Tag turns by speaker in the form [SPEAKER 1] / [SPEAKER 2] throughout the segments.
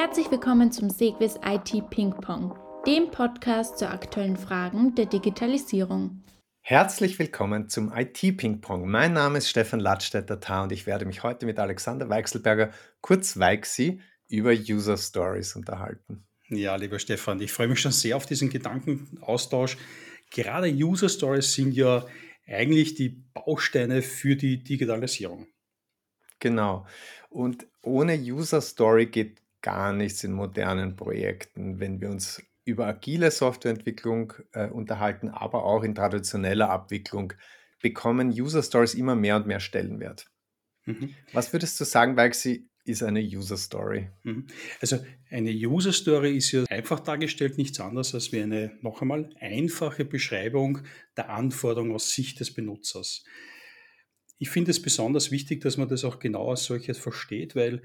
[SPEAKER 1] Herzlich willkommen zum Segwis IT Ping Pong, dem Podcast zu aktuellen Fragen der Digitalisierung.
[SPEAKER 2] Herzlich willkommen zum IT Ping Pong. Mein Name ist Stefan Ladstätter-Tar und ich werde mich heute mit Alexander Weichselberger, kurz Weixi, über User Stories unterhalten.
[SPEAKER 3] Ja, lieber Stefan, ich freue mich schon sehr auf diesen Gedankenaustausch. Gerade User Stories sind ja eigentlich die Bausteine für die Digitalisierung.
[SPEAKER 2] Genau. Und ohne User Story geht gar nichts in modernen Projekten, wenn wir uns über agile Softwareentwicklung äh, unterhalten, aber auch in traditioneller Abwicklung bekommen User Stories immer mehr und mehr Stellenwert. Mhm. Was würdest du sagen, Waxi, ist eine User Story?
[SPEAKER 3] Mhm. Also eine User Story ist ja einfach dargestellt nichts anderes als wie eine noch einmal einfache Beschreibung der Anforderungen aus Sicht des Benutzers. Ich finde es besonders wichtig, dass man das auch genau als solches versteht, weil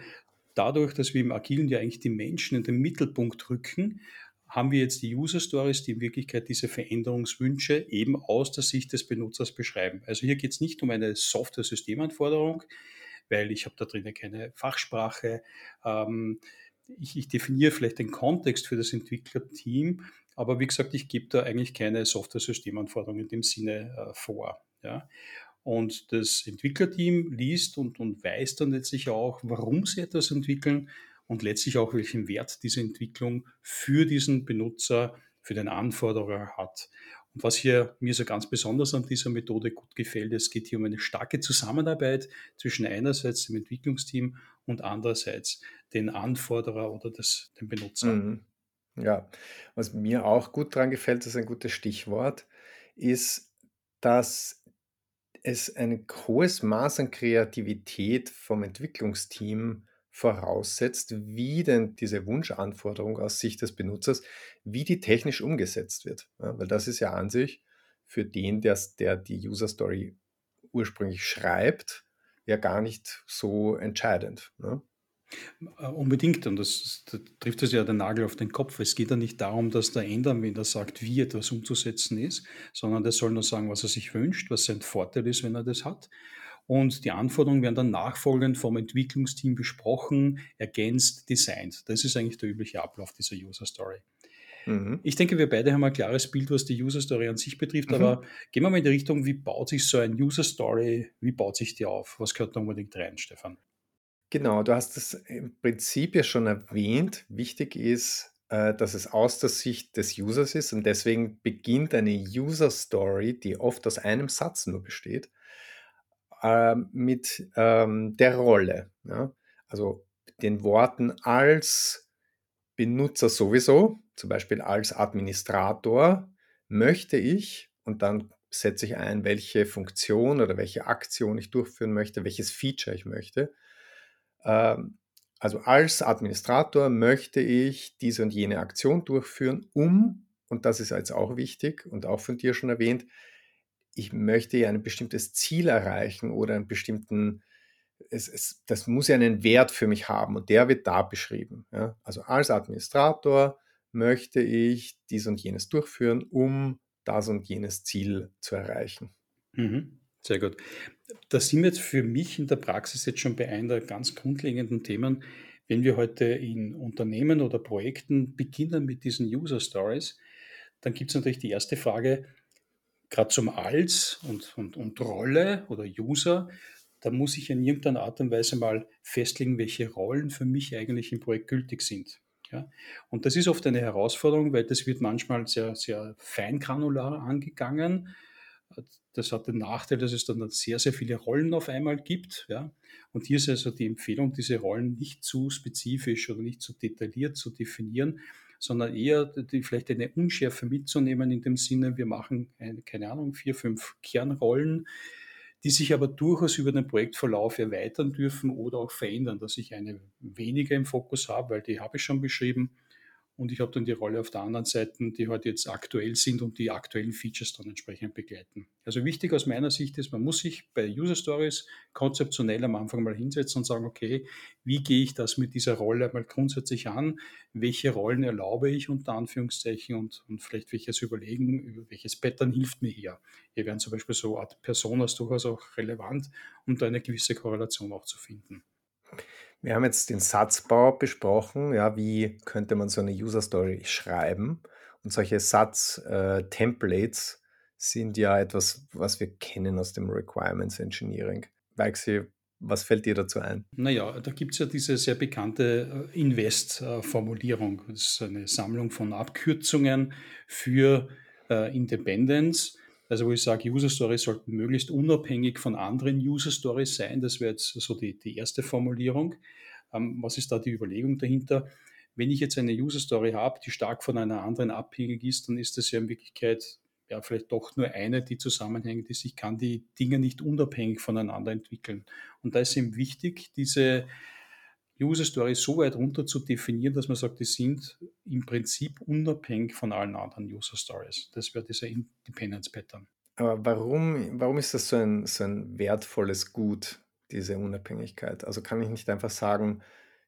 [SPEAKER 3] dadurch, dass wir im Agilen ja eigentlich die Menschen in den Mittelpunkt rücken, haben wir jetzt die User Stories, die in Wirklichkeit diese Veränderungswünsche eben aus der Sicht des Benutzers beschreiben. Also hier geht es nicht um eine Software-Systemanforderung, weil ich habe da drinnen keine Fachsprache. Ähm, ich, ich, definiere vielleicht den Kontext für das Entwicklerteam, aber wie gesagt, ich gebe da eigentlich keine Software-Systemanforderung in dem Sinne äh, vor. Ja. Und das Entwicklerteam liest und, und weiß dann letztlich auch, warum sie etwas entwickeln und letztlich auch, welchen Wert diese Entwicklung für diesen Benutzer, für den Anforderer hat. Und was hier mir so ganz besonders an dieser Methode gut gefällt, es geht hier um eine starke Zusammenarbeit zwischen einerseits dem Entwicklungsteam und andererseits den Anforderer oder das, den Benutzer. Mhm.
[SPEAKER 2] Ja, was mir auch gut daran gefällt, das ist ein gutes Stichwort, ist, dass es ein hohes Maß an Kreativität vom Entwicklungsteam voraussetzt, wie denn diese Wunschanforderung aus Sicht des Benutzers, wie die technisch umgesetzt wird. Ja, weil das ist ja an sich für den, der, der die User Story ursprünglich schreibt, ja gar nicht so entscheidend. Ne?
[SPEAKER 3] Äh, unbedingt, und das, das trifft es ja den Nagel auf den Kopf. Es geht ja nicht darum, dass der Endanwender sagt, wie etwas umzusetzen ist, sondern der soll nur sagen, was er sich wünscht, was sein Vorteil ist, wenn er das hat. Und die Anforderungen werden dann nachfolgend vom Entwicklungsteam besprochen, ergänzt, designt. Das ist eigentlich der übliche Ablauf dieser User Story. Mhm. Ich denke, wir beide haben ein klares Bild, was die User Story an sich betrifft, mhm. aber gehen wir mal in die Richtung, wie baut sich so ein User Story, wie baut sich die auf? Was gehört da unbedingt rein, Stefan?
[SPEAKER 2] Genau, du hast es im Prinzip ja schon erwähnt. Wichtig ist, äh, dass es aus der Sicht des Users ist und deswegen beginnt eine User Story, die oft aus einem Satz nur besteht, ähm, mit ähm, der Rolle. Also den Worten als Benutzer sowieso, zum Beispiel als Administrator, möchte ich und dann setze ich ein, welche Funktion oder welche Aktion ich durchführen möchte, welches Feature ich möchte. Ähm, also als Administrator möchte ich diese und jene Aktion durchführen, um, und das ist jetzt auch wichtig und auch von dir schon erwähnt, ich möchte ja ein bestimmtes Ziel erreichen oder einen bestimmten, es, es, das muss ja einen Wert für mich haben und der wird da beschrieben. Ja? Also als Administrator möchte ich dies und jenes durchführen, um das und jenes Ziel zu erreichen.
[SPEAKER 3] Mhm. Sehr gut. Da sind wir jetzt für mich in der Praxis jetzt schon bei einer der ganz grundlegenden Themen. Wenn wir heute in Unternehmen oder Projekten beginnen mit diesen User Stories, dann gibt es natürlich die erste Frage, gerade zum Als und, und, und Rolle oder User, da muss ich in irgendeiner Art und Weise mal festlegen, welche Rollen für mich eigentlich im Projekt gültig sind. Ja? Und das ist oft eine Herausforderung, weil das wird manchmal sehr, sehr feingranular angegangen das hat den Nachteil, dass es dann sehr, sehr viele Rollen auf einmal gibt. Ja? Und hier ist also die Empfehlung, diese Rollen nicht zu spezifisch oder nicht zu detailliert zu definieren, sondern eher die, vielleicht eine Unschärfe mitzunehmen in dem Sinne, wir machen, eine, keine Ahnung, vier, fünf Kernrollen, die sich aber durchaus über den Projektverlauf erweitern dürfen oder auch verändern, dass ich eine weniger im Fokus habe, weil die habe ich schon beschrieben und ich habe dann die Rolle auf der anderen Seite, die halt jetzt aktuell sind und die aktuellen Features dann entsprechend begleiten. Also wichtig aus meiner Sicht ist, man muss sich bei User Stories konzeptionell am Anfang mal hinsetzen und sagen, okay, wie gehe ich das mit dieser Rolle mal grundsätzlich an? Welche Rollen erlaube ich unter Anführungszeichen und, und vielleicht welches Überlegen, welches Pattern hilft mir hier? Hier wären zum Beispiel so Art Personas durchaus auch relevant, um da eine gewisse Korrelation auch zu finden.
[SPEAKER 2] Wir haben jetzt den Satzbau besprochen, ja, wie könnte man so eine User Story schreiben? Und solche Satz-Templates äh, sind ja etwas, was wir kennen aus dem Requirements Engineering. Weichsee, was fällt dir dazu ein?
[SPEAKER 3] Naja, da gibt es ja diese sehr bekannte äh, Invest-Formulierung. Das ist eine Sammlung von Abkürzungen für äh, Independence. Also wo ich sage, User Stories sollten möglichst unabhängig von anderen User Stories sein. Das wäre jetzt so die, die erste Formulierung. Ähm, was ist da die Überlegung dahinter? Wenn ich jetzt eine User Story habe, die stark von einer anderen abhängig ist, dann ist das ja in Wirklichkeit ja vielleicht doch nur eine, die zusammenhängt ist. Ich kann die Dinge nicht unabhängig voneinander entwickeln. Und da ist eben wichtig, diese User Stories so weit runter zu definieren, dass man sagt, die sind im Prinzip unabhängig von allen anderen User Stories. Das wäre dieser Independence Pattern.
[SPEAKER 2] Aber warum, warum ist das so ein, so ein wertvolles Gut, diese Unabhängigkeit? Also kann ich nicht einfach sagen,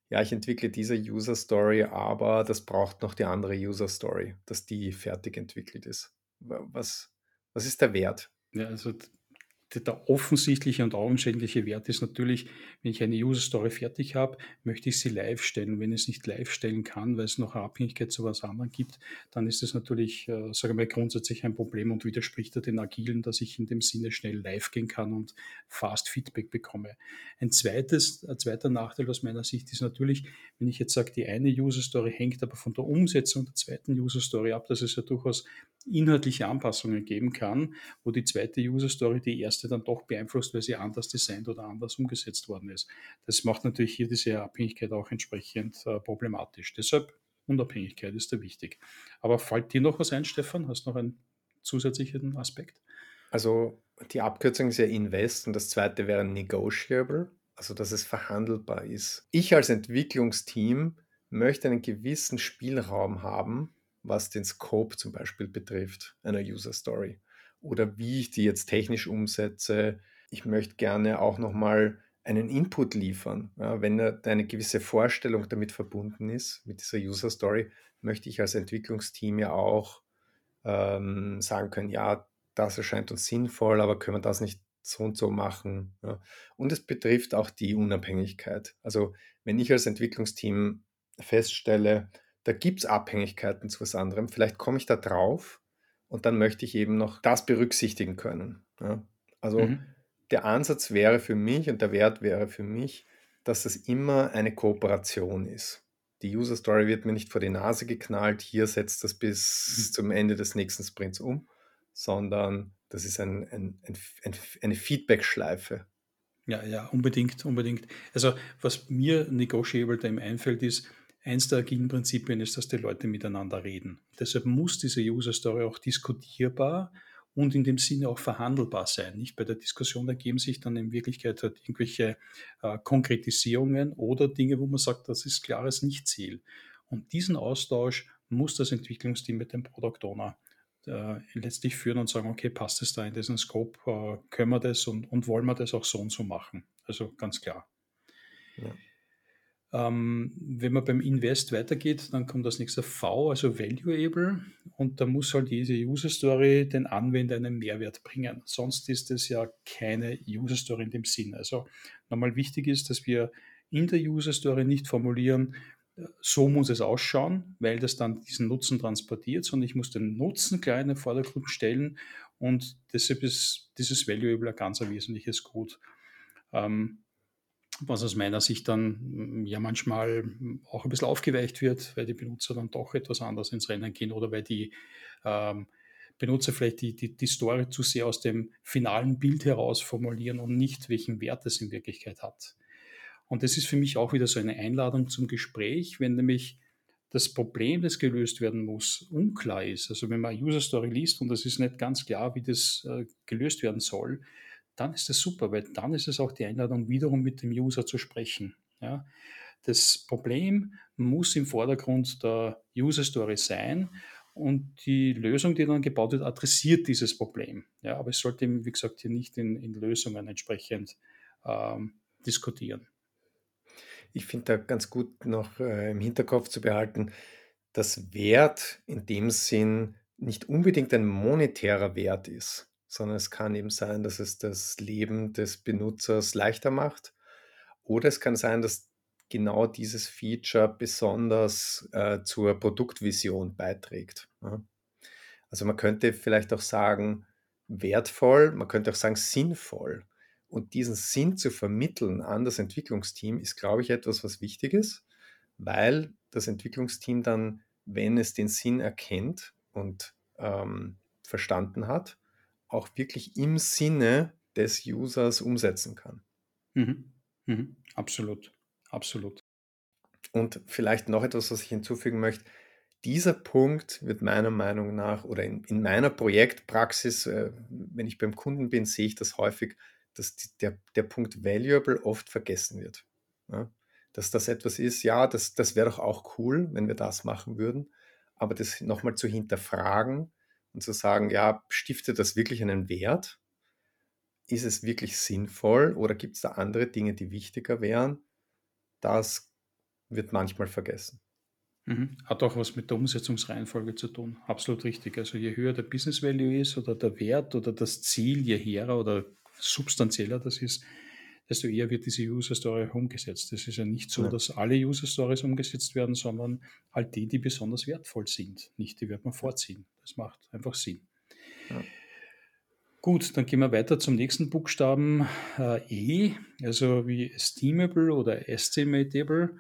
[SPEAKER 2] ja, ich entwickle diese User Story, aber das braucht noch die andere User Story, dass die fertig entwickelt ist. Was, was ist der Wert?
[SPEAKER 3] Ja, also der offensichtliche und augenscheinliche Wert ist natürlich, wenn ich eine User Story fertig habe, möchte ich sie live stellen. Wenn ich es nicht live stellen kann, weil es noch eine Abhängigkeit zu was anderem gibt, dann ist das natürlich, äh, sagen wir mal, grundsätzlich ein Problem und widerspricht den Agilen, dass ich in dem Sinne schnell live gehen kann und fast Feedback bekomme. Ein zweites, ein zweiter Nachteil aus meiner Sicht ist natürlich, wenn ich jetzt sage, die eine User Story hängt aber von der Umsetzung der zweiten User Story ab, dass es ja durchaus inhaltliche Anpassungen geben kann, wo die zweite User Story die erste dann doch beeinflusst, weil sie anders designt oder anders umgesetzt worden ist. Das macht natürlich hier diese Abhängigkeit auch entsprechend äh, problematisch. Deshalb Unabhängigkeit ist da wichtig. Aber fällt dir noch was ein, Stefan? Hast du noch einen zusätzlichen Aspekt?
[SPEAKER 2] Also die Abkürzung ist ja Invest und das zweite wäre Negotiable, also dass es verhandelbar ist. Ich als Entwicklungsteam möchte einen gewissen Spielraum haben, was den Scope zum Beispiel betrifft, einer User Story. Oder wie ich die jetzt technisch umsetze. Ich möchte gerne auch nochmal einen Input liefern. Ja, wenn eine gewisse Vorstellung damit verbunden ist, mit dieser User Story, möchte ich als Entwicklungsteam ja auch ähm, sagen können, ja, das erscheint uns sinnvoll, aber können wir das nicht so und so machen. Ja. Und es betrifft auch die Unabhängigkeit. Also wenn ich als Entwicklungsteam feststelle, da gibt es Abhängigkeiten zu was anderem. Vielleicht komme ich da drauf und dann möchte ich eben noch das berücksichtigen können. Ja? Also mhm. der Ansatz wäre für mich und der Wert wäre für mich, dass es immer eine Kooperation ist. Die User Story wird mir nicht vor die Nase geknallt, hier setzt das bis mhm. zum Ende des nächsten Sprints um, sondern das ist ein, ein, ein, eine Feedback-Schleife.
[SPEAKER 3] Ja, ja, unbedingt, unbedingt. Also was mir negotiable da einfällt, ist, Eins der agilen Prinzipien ist, dass die Leute miteinander reden. Deshalb muss diese User Story auch diskutierbar und in dem Sinne auch verhandelbar sein. Nicht bei der Diskussion ergeben sich dann in Wirklichkeit halt irgendwelche äh, Konkretisierungen oder Dinge, wo man sagt, das ist klares Nicht-Ziel. Und diesen Austausch muss das Entwicklungsteam mit dem Product Owner äh, letztlich führen und sagen, okay, passt es da in diesen Scope, äh, können wir das und, und wollen wir das auch so und so machen. Also ganz klar. Ja. Ähm, wenn man beim Invest weitergeht, dann kommt das nächste V, also Valuable. Und da muss halt diese User Story den Anwender einen Mehrwert bringen. Sonst ist es ja keine User Story in dem Sinn. Also nochmal wichtig ist, dass wir in der User Story nicht formulieren, so muss es ausschauen, weil das dann diesen Nutzen transportiert, sondern ich muss den Nutzen klar in den Vordergrund stellen und deshalb ist dieses Valuable ein ganz wesentliches Gut. Ähm, was aus meiner Sicht dann mm, ja manchmal auch ein bisschen aufgeweicht wird, weil die Benutzer dann doch etwas anders ins Rennen gehen oder weil die ähm, Benutzer vielleicht die, die, die Story zu sehr aus dem finalen Bild heraus formulieren und nicht, welchen Wert es in Wirklichkeit hat. Und das ist für mich auch wieder so eine Einladung zum Gespräch, wenn nämlich das Problem, das gelöst werden muss, unklar ist. Also wenn man eine User Story liest und es ist nicht ganz klar, wie das äh, gelöst werden soll, dann ist das super, weil dann ist es auch die Einladung, wiederum mit dem User zu sprechen. Ja. Das Problem muss im Vordergrund der User Story sein und die Lösung, die dann gebaut wird, adressiert dieses Problem. Ja, aber es sollte, wie gesagt, hier nicht in, in Lösungen entsprechend ähm, diskutieren.
[SPEAKER 2] Ich finde da ganz gut noch äh, im Hinterkopf zu behalten, dass Wert in dem Sinn nicht unbedingt ein monetärer Wert ist sondern es kann eben sein, dass es das Leben des Benutzers leichter macht. Oder es kann sein, dass genau dieses Feature besonders äh, zur Produktvision beiträgt. Ja. Also man könnte vielleicht auch sagen, wertvoll, man könnte auch sagen sinnvoll. Und diesen Sinn zu vermitteln an das Entwicklungsteam ist, glaube ich, etwas, was wichtig ist, weil das Entwicklungsteam dann, wenn es den Sinn erkennt und ähm, verstanden hat, auch wirklich im Sinne des Users umsetzen kann.
[SPEAKER 3] Mhm. Mhm. Absolut, absolut.
[SPEAKER 2] Und vielleicht noch etwas, was ich hinzufügen möchte. Dieser Punkt wird meiner Meinung nach oder in, in meiner Projektpraxis, äh, wenn ich beim Kunden bin, sehe ich das häufig, dass die, der, der Punkt Valuable oft vergessen wird. Ja? Dass das etwas ist, ja, das, das wäre doch auch cool, wenn wir das machen würden, aber das nochmal zu hinterfragen und zu sagen, ja, stiftet das wirklich einen Wert? Ist es wirklich sinnvoll oder gibt es da andere Dinge, die wichtiger wären? Das wird manchmal vergessen.
[SPEAKER 3] Mhm. Hat auch was mit der Umsetzungsreihenfolge zu tun. Absolut richtig. Also je höher der Business Value ist oder der Wert oder das Ziel, je hehrer oder substanzieller das ist, desto eher wird diese User Story umgesetzt. Es ist ja nicht so, ja. dass alle User Stories umgesetzt werden, sondern halt die, die besonders wertvoll sind. Nicht die wird man vorziehen. Das macht einfach Sinn. Ja. Gut, dann gehen wir weiter zum nächsten Buchstaben äh, E, also wie estimable oder estimatable.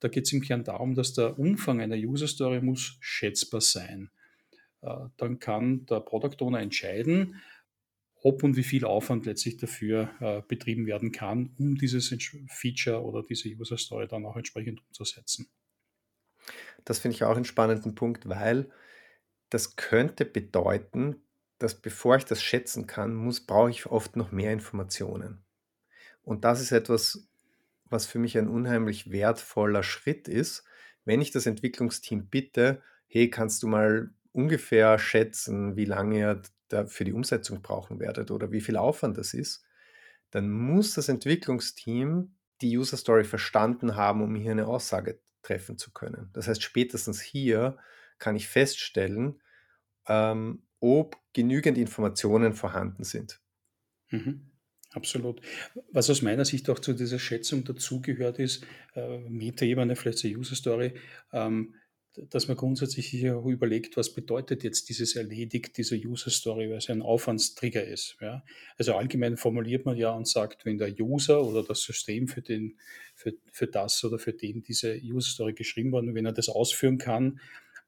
[SPEAKER 3] Da geht es im Kern darum, dass der Umfang einer User Story muss schätzbar sein. Äh, dann kann der Product Owner entscheiden, ob und wie viel Aufwand letztlich dafür äh, betrieben werden kann, um dieses Feature oder diese User Story dann auch entsprechend umzusetzen.
[SPEAKER 2] Das finde ich auch einen spannenden Punkt, weil das könnte bedeuten, dass bevor ich das schätzen kann, muss, brauche ich oft noch mehr Informationen. Und das ist etwas, was für mich ein unheimlich wertvoller Schritt ist, wenn ich das Entwicklungsteam bitte, hey, kannst du mal ungefähr schätzen, wie lange da für die Umsetzung brauchen werdet oder wie viel Aufwand das ist, dann muss das Entwicklungsteam die User Story verstanden haben, um hier eine Aussage treffen zu können. Das heißt, spätestens hier kann ich feststellen, ähm, ob genügend Informationen vorhanden sind.
[SPEAKER 3] Mhm. Absolut. Was aus meiner Sicht auch zu dieser Schätzung dazugehört ist, äh, Meta-Ebene, vielleicht zur User Story, ähm, dass man grundsätzlich hier überlegt, was bedeutet jetzt dieses erledigt, dieser User Story, weil es ein Aufwandstrigger ist. Ja? Also allgemein formuliert man ja und sagt, wenn der User oder das System für, den, für, für das oder für den diese User Story geschrieben worden, wenn er das ausführen kann,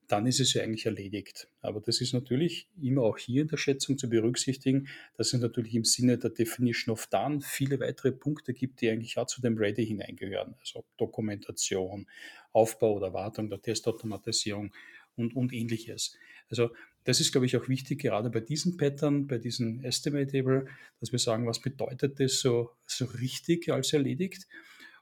[SPEAKER 3] dann ist es ja eigentlich erledigt. Aber das ist natürlich immer auch hier in der Schätzung zu berücksichtigen, dass es natürlich im Sinne der Definition of Done viele weitere Punkte gibt, die eigentlich auch zu dem Ready hineingehören. Also Dokumentation, Aufbau oder Wartung der Testautomatisierung und, und ähnliches. Also das ist, glaube ich, auch wichtig, gerade bei diesen Pattern, bei diesen Estimatable, dass wir sagen, was bedeutet das so, so richtig als erledigt?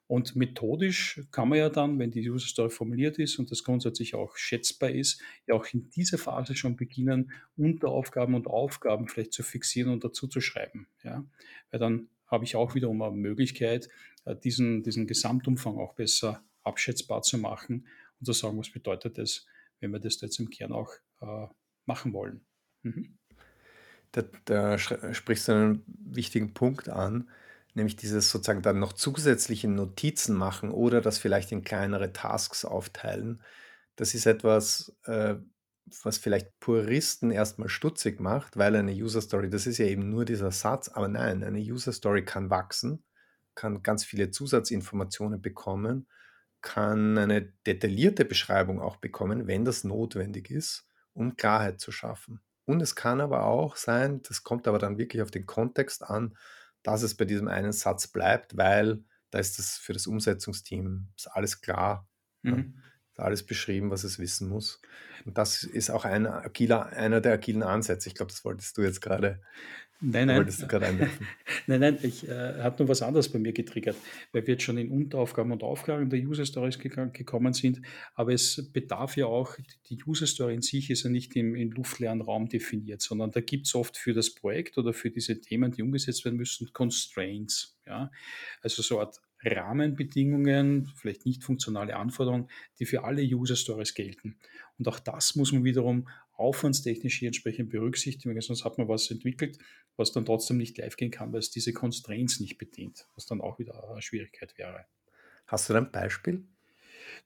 [SPEAKER 3] Und methodisch kann man ja dann, wenn die User Story formuliert ist und das grundsätzlich auch schätzbar ist, ja auch in dieser Phase schon beginnen, Unteraufgaben und Aufgaben vielleicht zu fixieren und dazu zu schreiben. Ja? Weil dann habe ich auch wiederum eine Möglichkeit, äh, diesen, diesen Gesamtumfang auch besser abschätzbar zu machen und zu sagen, was bedeutet das, wenn wir das jetzt im Kern auch äh, machen wollen. Mhm.
[SPEAKER 2] Da, da, sprichst du einen wichtigen Punkt an, nämlich dieses sozusagen dann noch zusätzliche Notizen machen oder das vielleicht in kleinere Tasks aufteilen. Das ist etwas, äh, was vielleicht Puristen erstmal stutzig macht, weil eine User Story, das ist ja eben nur dieser Satz, aber nein, eine User Story kann wachsen, kann ganz viele Zusatzinformationen bekommen, kann eine detaillierte Beschreibung auch bekommen, wenn das notwendig ist, um Klarheit zu schaffen. Und es kann aber auch sein, das kommt aber dann wirklich auf den Kontext an, dass es bei diesem einen Satz bleibt, weil da ist das für das Umsetzungsteam ist alles klar. Mhm. Ja, ist alles beschrieben, was es wissen muss. Und das ist auch ein agiler, einer der agilen Ansätze. Ich glaube, das wolltest du jetzt gerade
[SPEAKER 3] Nein, nein. Wolltest du gerade einwerfen? nein, nein, ich äh, habe nur was anderes bei mir getriggert, weil wir jetzt schon in Unteraufgaben und Aufgaben der User Stories gekommen sind. Aber es bedarf ja auch, die User Story in sich ist ja nicht im, im luftleeren Raum definiert, sondern da gibt es oft für das Projekt oder für diese Themen, die umgesetzt werden müssen, Constraints. Ja? Also so eine Art Rahmenbedingungen, vielleicht nicht funktionale Anforderungen, die für alle User Stories gelten. Und auch das muss man wiederum aufwandstechnisch hier entsprechend berücksichtigen, sonst hat man was entwickelt, was dann trotzdem nicht live gehen kann, weil es diese Constraints nicht bedient, was dann auch wieder eine Schwierigkeit wäre.
[SPEAKER 2] Hast du ein Beispiel?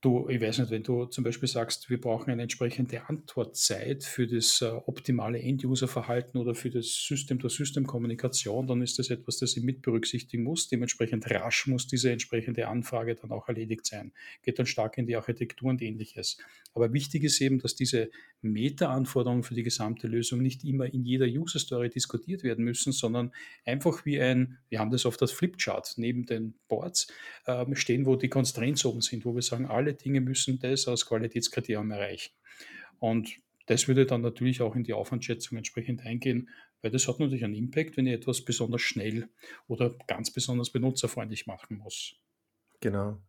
[SPEAKER 3] Du, ich weiß nicht, wenn du zum Beispiel sagst, wir brauchen eine entsprechende Antwortzeit für das äh, optimale End-User-Verhalten oder für das System-to-System-Kommunikation, dann ist das etwas, das ich mit berücksichtigen muss. Dementsprechend rasch muss diese entsprechende Anfrage dann auch erledigt sein. Geht dann stark in die Architektur und ähnliches. Aber wichtig ist eben, dass diese Meta-Anforderungen für die gesamte Lösung nicht immer in jeder User-Story diskutiert werden müssen, sondern einfach wie ein, wir haben das auf das Flipchart neben den Boards äh, stehen, wo die Constraints oben sind, wo wir sagen, alle Dinge müssen das als Qualitätskriterium erreichen. Und das würde dann natürlich auch in die Aufwandschätzung entsprechend eingehen, weil das hat natürlich einen Impact, wenn ich etwas besonders schnell oder ganz besonders benutzerfreundlich machen muss.
[SPEAKER 2] Genau.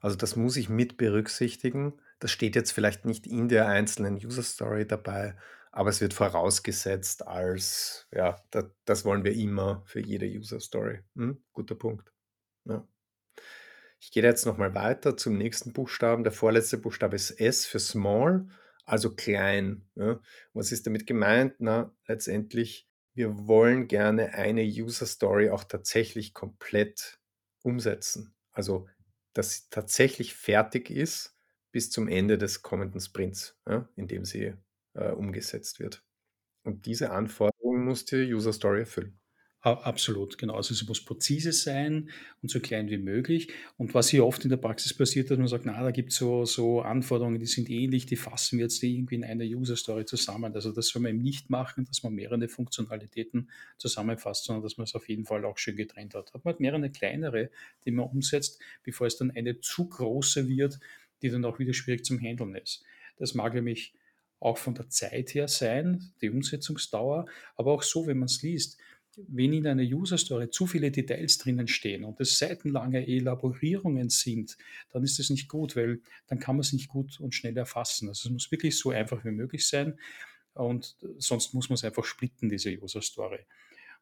[SPEAKER 2] Also das muss ich mit berücksichtigen. Das steht jetzt vielleicht nicht in der einzelnen User Story dabei, aber es wird vorausgesetzt als, ja, das, das wollen wir immer für jede User Story. Hm? Guter Punkt. Ja. Ich gehe jetzt nochmal weiter zum nächsten Buchstaben. Der vorletzte Buchstabe ist S für Small, also klein. Ja. Was ist damit gemeint? Na, letztendlich, wir wollen gerne eine User Story auch tatsächlich komplett umsetzen. Also, dass sie tatsächlich fertig ist bis zum Ende des kommenden Sprints, ja, in dem sie äh, umgesetzt wird. Und diese Anforderungen muss die User Story erfüllen.
[SPEAKER 3] Absolut, genau. Also es muss präzise sein und so klein wie möglich. Und was hier oft in der Praxis passiert, dass man sagt, na, da gibt es so, so Anforderungen, die sind ähnlich, die fassen wir jetzt irgendwie in einer User-Story zusammen. Also das soll man eben nicht machen, dass man mehrere Funktionalitäten zusammenfasst, sondern dass man es auf jeden Fall auch schön getrennt hat. Hat man halt mehrere kleinere, die man umsetzt, bevor es dann eine zu große wird, die dann auch wieder schwierig zum Handeln ist. Das mag nämlich auch von der Zeit her sein, die Umsetzungsdauer, aber auch so, wenn man es liest wenn in einer User Story zu viele Details drinnen stehen und es seitenlange Elaborierungen sind, dann ist das nicht gut, weil dann kann man es nicht gut und schnell erfassen. Also es muss wirklich so einfach wie möglich sein und sonst muss man es einfach splitten, diese User Story.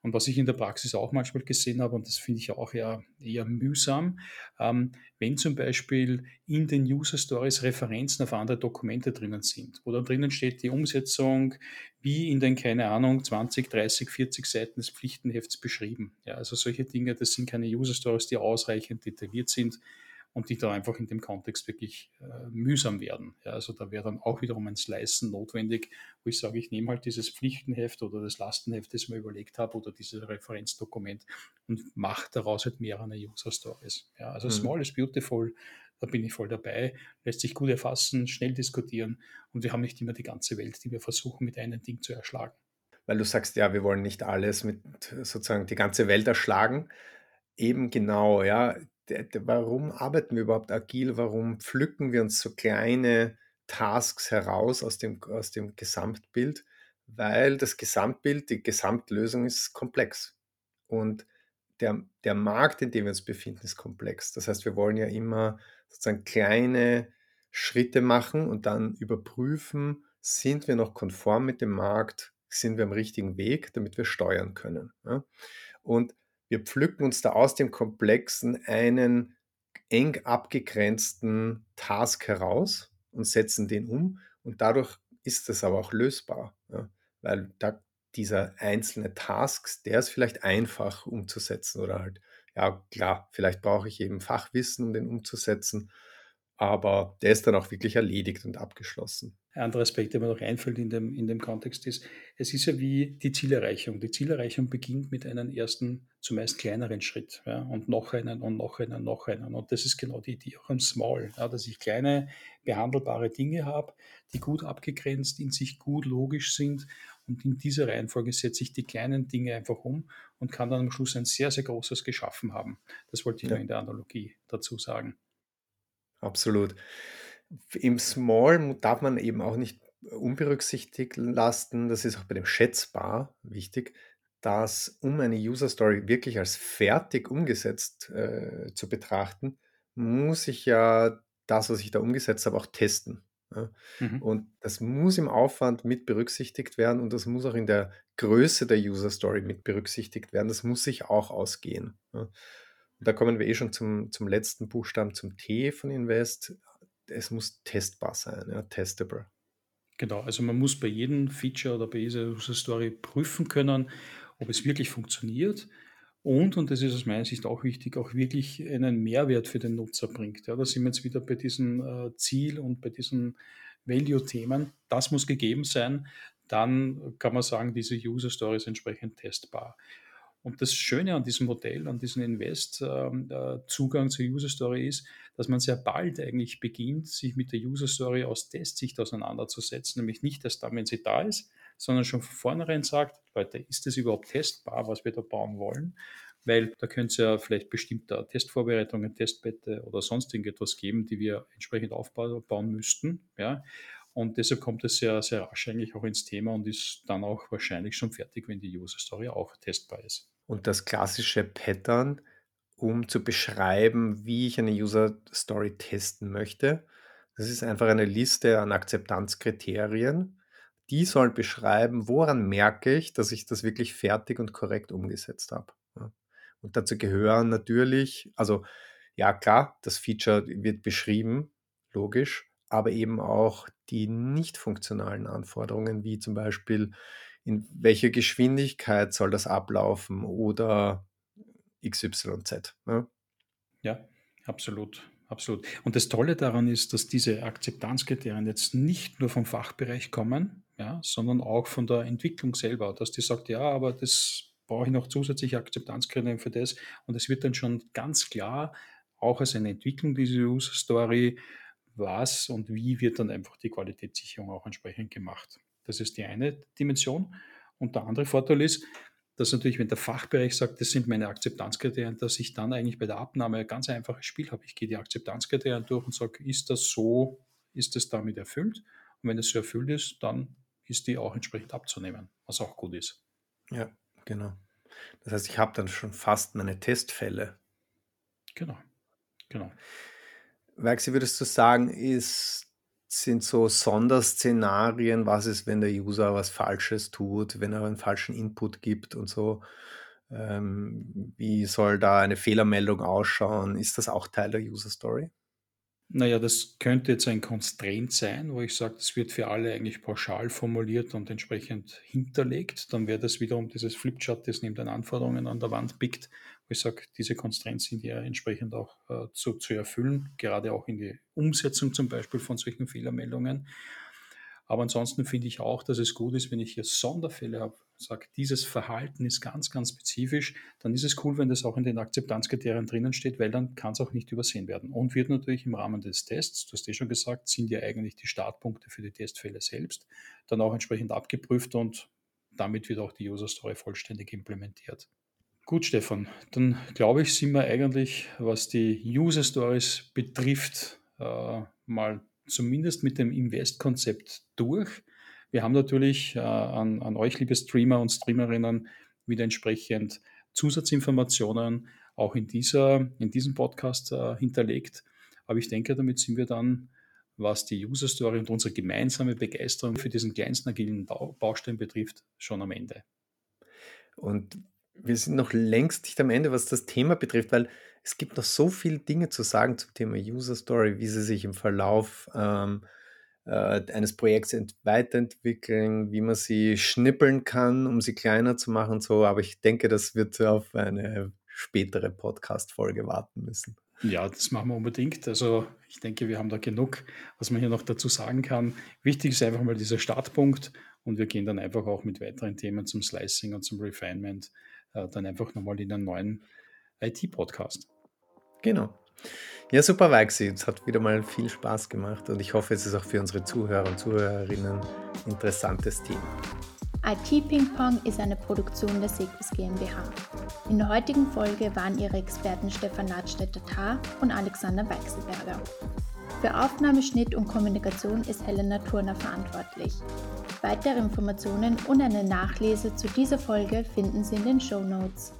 [SPEAKER 3] Und was ich in der Praxis auch manchmal gesehen habe, und das finde ich auch eher, eher mühsam, ähm, wenn zum Beispiel in den User Stories Referenzen auf andere Dokumente drinnen sind, wo dann drinnen steht die Umsetzung wie in den, keine Ahnung, 20, 30, 40 Seiten des Pflichtenhefts beschrieben. Ja, also solche Dinge, das sind keine User Stories, die ausreichend detailliert sind und die da einfach in dem Kontext wirklich äh, mühsam werden. Ja, also da wäre dann auch wiederum ein Slicen notwendig, wo ich sage, ich nehme halt dieses Pflichtenheft oder das Lastenheft, das ich mir überlegt habe, oder dieses Referenzdokument und mache daraus halt mehrere User Stories. Ja, also mhm. Small is Beautiful, da bin ich voll dabei, lässt sich gut erfassen, schnell diskutieren und wir haben nicht immer die ganze Welt, die wir versuchen mit einem Ding zu erschlagen.
[SPEAKER 2] Weil du sagst, ja, wir wollen nicht alles mit sozusagen die ganze Welt erschlagen. Eben genau, ja, warum arbeiten wir überhaupt agil? Warum pflücken wir uns so kleine Tasks heraus aus dem, aus dem Gesamtbild? Weil das Gesamtbild, die Gesamtlösung ist komplex. Und der, der Markt, in dem wir uns befinden, ist komplex. Das heißt, wir wollen ja immer sozusagen kleine Schritte machen und dann überprüfen, sind wir noch konform mit dem Markt, sind wir am richtigen Weg, damit wir steuern können. Und wir pflücken uns da aus dem Komplexen einen eng abgegrenzten Task heraus und setzen den um. Und dadurch ist das aber auch lösbar, ja? weil da dieser einzelne Tasks, der ist vielleicht einfach umzusetzen oder halt, ja klar, vielleicht brauche ich eben Fachwissen, um den umzusetzen, aber der ist dann auch wirklich erledigt und abgeschlossen.
[SPEAKER 3] Ein anderer Aspekt, der mir noch einfällt in dem, in dem Kontext ist, es ist ja wie die Zielerreichung. Die Zielerreichung beginnt mit einem ersten, zumeist kleineren Schritt ja, und noch einen und noch einen, noch einen. Und das ist genau die Idee auch im Small, ja, dass ich kleine behandelbare Dinge habe, die gut abgegrenzt, in sich gut logisch sind. Und in dieser Reihenfolge setze ich die kleinen Dinge einfach um und kann dann am Schluss ein sehr, sehr großes geschaffen haben. Das wollte ich ja. nur in der Analogie dazu sagen.
[SPEAKER 2] Absolut. Im Small darf man eben auch nicht unberücksichtigt lassen, das ist auch bei dem Schätzbar wichtig, dass um eine User Story wirklich als fertig umgesetzt äh, zu betrachten, muss ich ja das, was ich da umgesetzt habe, auch testen. Ja? Mhm. Und das muss im Aufwand mit berücksichtigt werden und das muss auch in der Größe der User Story mit berücksichtigt werden. Das muss sich auch ausgehen. Ja? Da kommen wir eh schon zum, zum letzten Buchstaben, zum T von Invest. Es muss testbar sein, ja, testable.
[SPEAKER 3] Genau, also man muss bei jedem Feature oder bei jeder User Story prüfen können, ob es wirklich funktioniert und, und das ist aus meiner Sicht auch wichtig, auch wirklich einen Mehrwert für den Nutzer bringt. Ja, da sind wir jetzt wieder bei diesem äh, Ziel und bei diesen Value-Themen. Das muss gegeben sein. Dann kann man sagen, diese User Story ist entsprechend testbar. Und das Schöne an diesem Modell, an diesem Invest-Zugang ähm, äh, zur User Story ist, dass man sehr bald eigentlich beginnt, sich mit der User Story aus Testsicht auseinanderzusetzen, nämlich nicht erst dann, wenn sie da ist, sondern schon von vornherein sagt, Leute, ist das überhaupt testbar, was wir da bauen wollen? Weil da könnte es ja vielleicht bestimmte Testvorbereitungen, Testbette oder sonst irgendetwas geben, die wir entsprechend aufbauen müssten. Ja? Und deshalb kommt es sehr, sehr rasch eigentlich auch ins Thema und ist dann auch wahrscheinlich schon fertig, wenn die User Story auch testbar ist.
[SPEAKER 2] Und das klassische Pattern, um zu beschreiben, wie ich eine User Story testen möchte, das ist einfach eine Liste an Akzeptanzkriterien, die sollen beschreiben, woran merke ich, dass ich das wirklich fertig und korrekt umgesetzt habe. Und dazu gehören natürlich, also ja klar, das Feature wird beschrieben, logisch, aber eben auch die nicht funktionalen Anforderungen, wie zum Beispiel, in welcher Geschwindigkeit soll das ablaufen oder XYZ.
[SPEAKER 3] Ne? Ja, absolut. Absolut. Und das Tolle daran ist, dass diese Akzeptanzkriterien jetzt nicht nur vom Fachbereich kommen, ja, sondern auch von der Entwicklung selber, dass die sagt, ja, aber das brauche ich noch zusätzliche Akzeptanzkriterien für das. Und es wird dann schon ganz klar, auch als eine Entwicklung dieser User Story, was und wie wird dann einfach die Qualitätssicherung auch entsprechend gemacht. Das ist die eine Dimension. Und der andere Vorteil ist, dass natürlich, wenn der Fachbereich sagt, das sind meine Akzeptanzkriterien, dass ich dann eigentlich bei der Abnahme ein ganz einfaches Spiel habe. Ich gehe die Akzeptanzkriterien durch und sage, ist das so, ist das damit erfüllt? Und wenn es so erfüllt ist, dann ist die auch entsprechend abzunehmen, was auch gut ist.
[SPEAKER 2] Ja, genau. Das heißt, ich habe dann schon fast meine Testfälle.
[SPEAKER 3] Genau, genau.
[SPEAKER 2] Waxi, würdest du sagen, ist, sind so Sonderszenarien, was ist, wenn der User was Falsches tut, wenn er einen falschen Input gibt und so? Ähm, wie soll da eine Fehlermeldung ausschauen? Ist das auch Teil der User Story?
[SPEAKER 3] Naja, das könnte jetzt ein Constraint sein, wo ich sage, das wird für alle eigentlich pauschal formuliert und entsprechend hinterlegt. Dann wäre das wiederum dieses Flipchart, das neben den Anforderungen an der Wand pickt, ich sage, diese Constraints sind ja entsprechend auch äh, zu, zu erfüllen, gerade auch in die Umsetzung zum Beispiel von solchen Fehlermeldungen. Aber ansonsten finde ich auch, dass es gut ist, wenn ich hier Sonderfälle habe, sage, dieses Verhalten ist ganz, ganz spezifisch, dann ist es cool, wenn das auch in den Akzeptanzkriterien drinnen steht, weil dann kann es auch nicht übersehen werden. Und wird natürlich im Rahmen des Tests, du hast eh schon gesagt, sind ja eigentlich die Startpunkte für die Testfälle selbst, dann auch entsprechend abgeprüft und damit wird auch die User Story vollständig implementiert. Gut, Stefan, dann glaube ich, sind wir eigentlich, was die User Stories betrifft, äh, mal zumindest mit dem Invest-Konzept durch. Wir haben natürlich äh, an, an euch, liebe Streamer und Streamerinnen, wieder entsprechend Zusatzinformationen auch in, dieser, in diesem Podcast äh, hinterlegt. Aber ich denke, damit sind wir dann, was die User Story und unsere gemeinsame Begeisterung für diesen kleinsten agilen Baustein betrifft, schon am Ende.
[SPEAKER 2] Und wir sind noch längst nicht am Ende, was das Thema betrifft, weil es gibt noch so viele Dinge zu sagen zum Thema User Story, wie sie sich im Verlauf ähm, äh, eines Projekts weiterentwickeln, wie man sie schnippeln kann, um sie kleiner zu machen, so. Aber ich denke, das wird auf eine spätere Podcast-Folge warten müssen.
[SPEAKER 3] Ja, das machen wir unbedingt. Also ich denke, wir haben da genug, was man hier noch dazu sagen kann. Wichtig ist einfach mal dieser Startpunkt und wir gehen dann einfach auch mit weiteren Themen zum Slicing und zum Refinement äh, dann einfach nochmal in einen neuen IT-Podcast.
[SPEAKER 2] Genau. Ja, super, Waxi. Es hat wieder mal viel Spaß gemacht und ich hoffe, es ist auch für unsere Zuhörer und Zuhörerinnen ein interessantes Thema.
[SPEAKER 1] IT Ping Pong ist eine Produktion der Sequis GmbH. In der heutigen Folge waren ihre Experten Stefan Ladstätter-Tar und Alexander Weichselberger. Für Aufnahme, Schnitt und Kommunikation ist Helena Turner verantwortlich. Weitere Informationen und eine Nachlese zu dieser Folge finden Sie in den Show Notes.